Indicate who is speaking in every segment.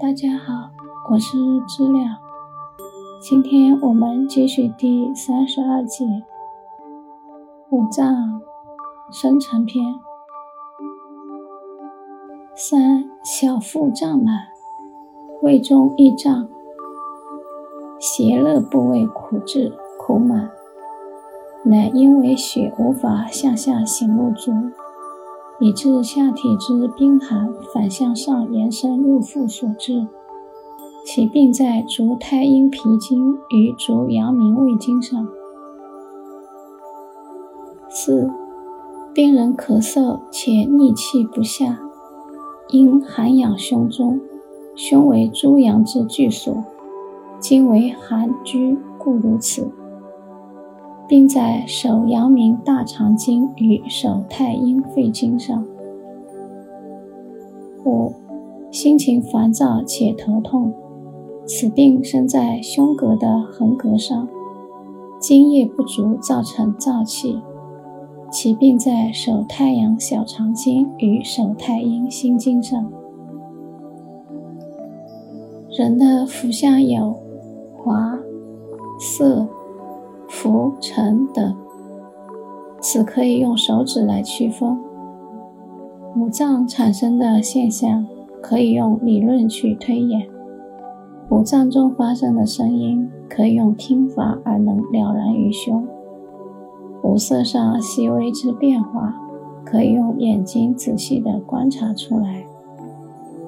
Speaker 1: 大家好，我是知了。今天我们继续第三十二节五脏生成篇。三小腹胀满，胃中易胀，邪热部位苦滞苦满，乃因为血无法向下行入足。以致下体之冰寒反向上延伸入腹所致，其病在足太阴脾经与足阳明胃经上。四、病人咳嗽且逆气不下，因寒养胸中，胸为诸阳之聚所，今为寒居，故如此。并在手阳明大肠经与手太阴肺经上。五、心情烦躁且头痛，此病生在胸膈的横膈上，津液不足造成燥气，其病在手太阳小肠经与手太阴心经上。人的腹下有滑、涩。浮沉等，此可以用手指来区分。五脏产生的现象，可以用理论去推演。五脏中发生的声音，可以用听法而能了然于胸。五色上细微之变化，可以用眼睛仔细的观察出来。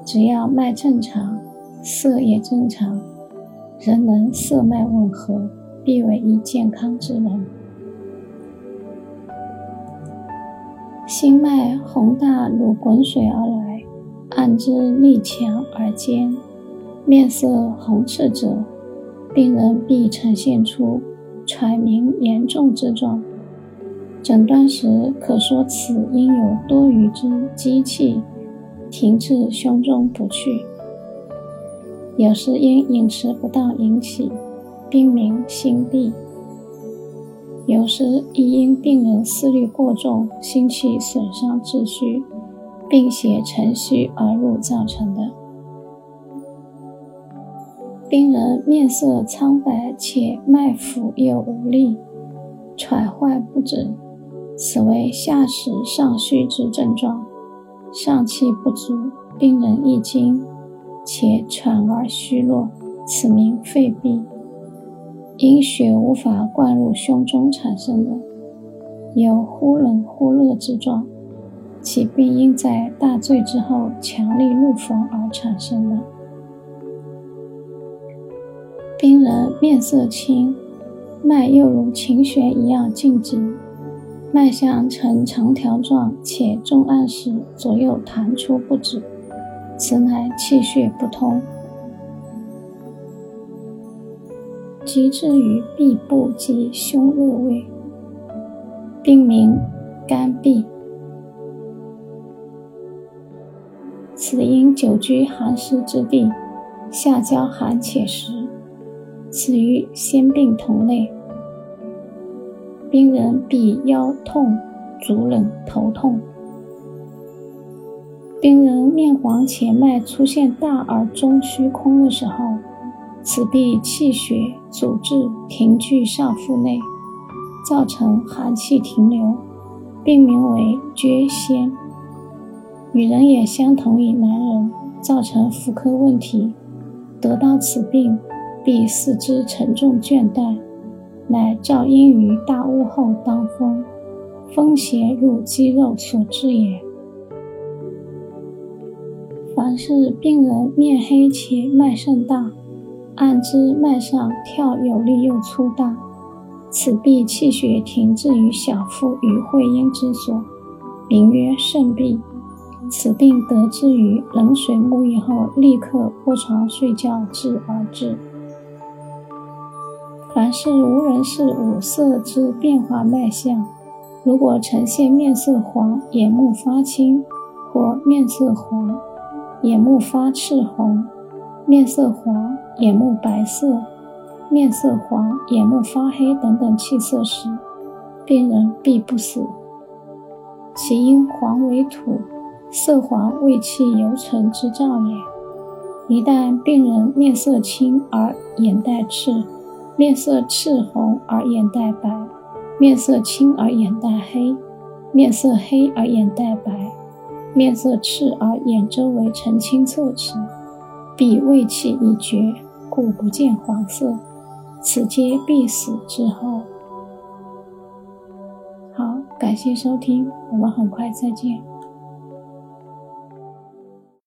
Speaker 1: 只要脉正常，色也正常，人能色脉吻合。必为一健康之人。心脉宏大如滚水而来，按之力强而坚，面色红赤者，病人必呈现出喘鸣严重之状。诊断时可说此因有多余之积气停滞胸中不去，有时因饮食不当引起。病名心痹，有时亦因病人思虑过重、心气损伤致虚，病邪乘虚而入造成的。病人面色苍白且脉浮又无力，喘坏不止，此为下实上虚之症状，上气不足，病人易惊且喘而虚弱，此名肺痹。因血无法灌入胸中产生的，有忽冷忽热之状，其病因在大醉之后强力怒风而产生的。病人面色青，脉又如琴弦一样静止，脉象呈长条状，且重按时左右弹出不止，此乃气血不通。其至于臂部及胸肋位，病名肝痹。此因久居寒湿之地，下焦寒且实，此与先病同类。病人必腰痛、足冷、头痛。病人面黄且脉出现大而中虚空的时候。此必气血阻滞停聚上腹内，造成寒气停留，病名为厥仙。女人也相同于男人，造成妇科问题，得到此病，必四肢沉重倦怠，乃照阴于大屋后当风，风邪入肌肉所致也。凡是病人面黑且脉盛大。按之脉上跳有力又粗大，此必气血停滞于小腹与会阴之所，名曰肾痹。此病得之于冷水沐浴后立刻卧床睡觉治而至。凡是无人是五色之变化脉象，如果呈现面色黄、眼目发青，或面色黄、眼目发赤红。面色黄、眼目白色、面色黄、眼目发黑等等气色时，病人必不死。其因黄为土，色黄胃气犹存之兆也。一旦病人面色青而眼带赤，面色赤红而眼带白，面色青而眼带黑，面色黑而眼带白，面色赤而眼周围呈青色时，必胃气已绝，故不见黄色。此皆必死之后。好，感谢收听，我们很快再见。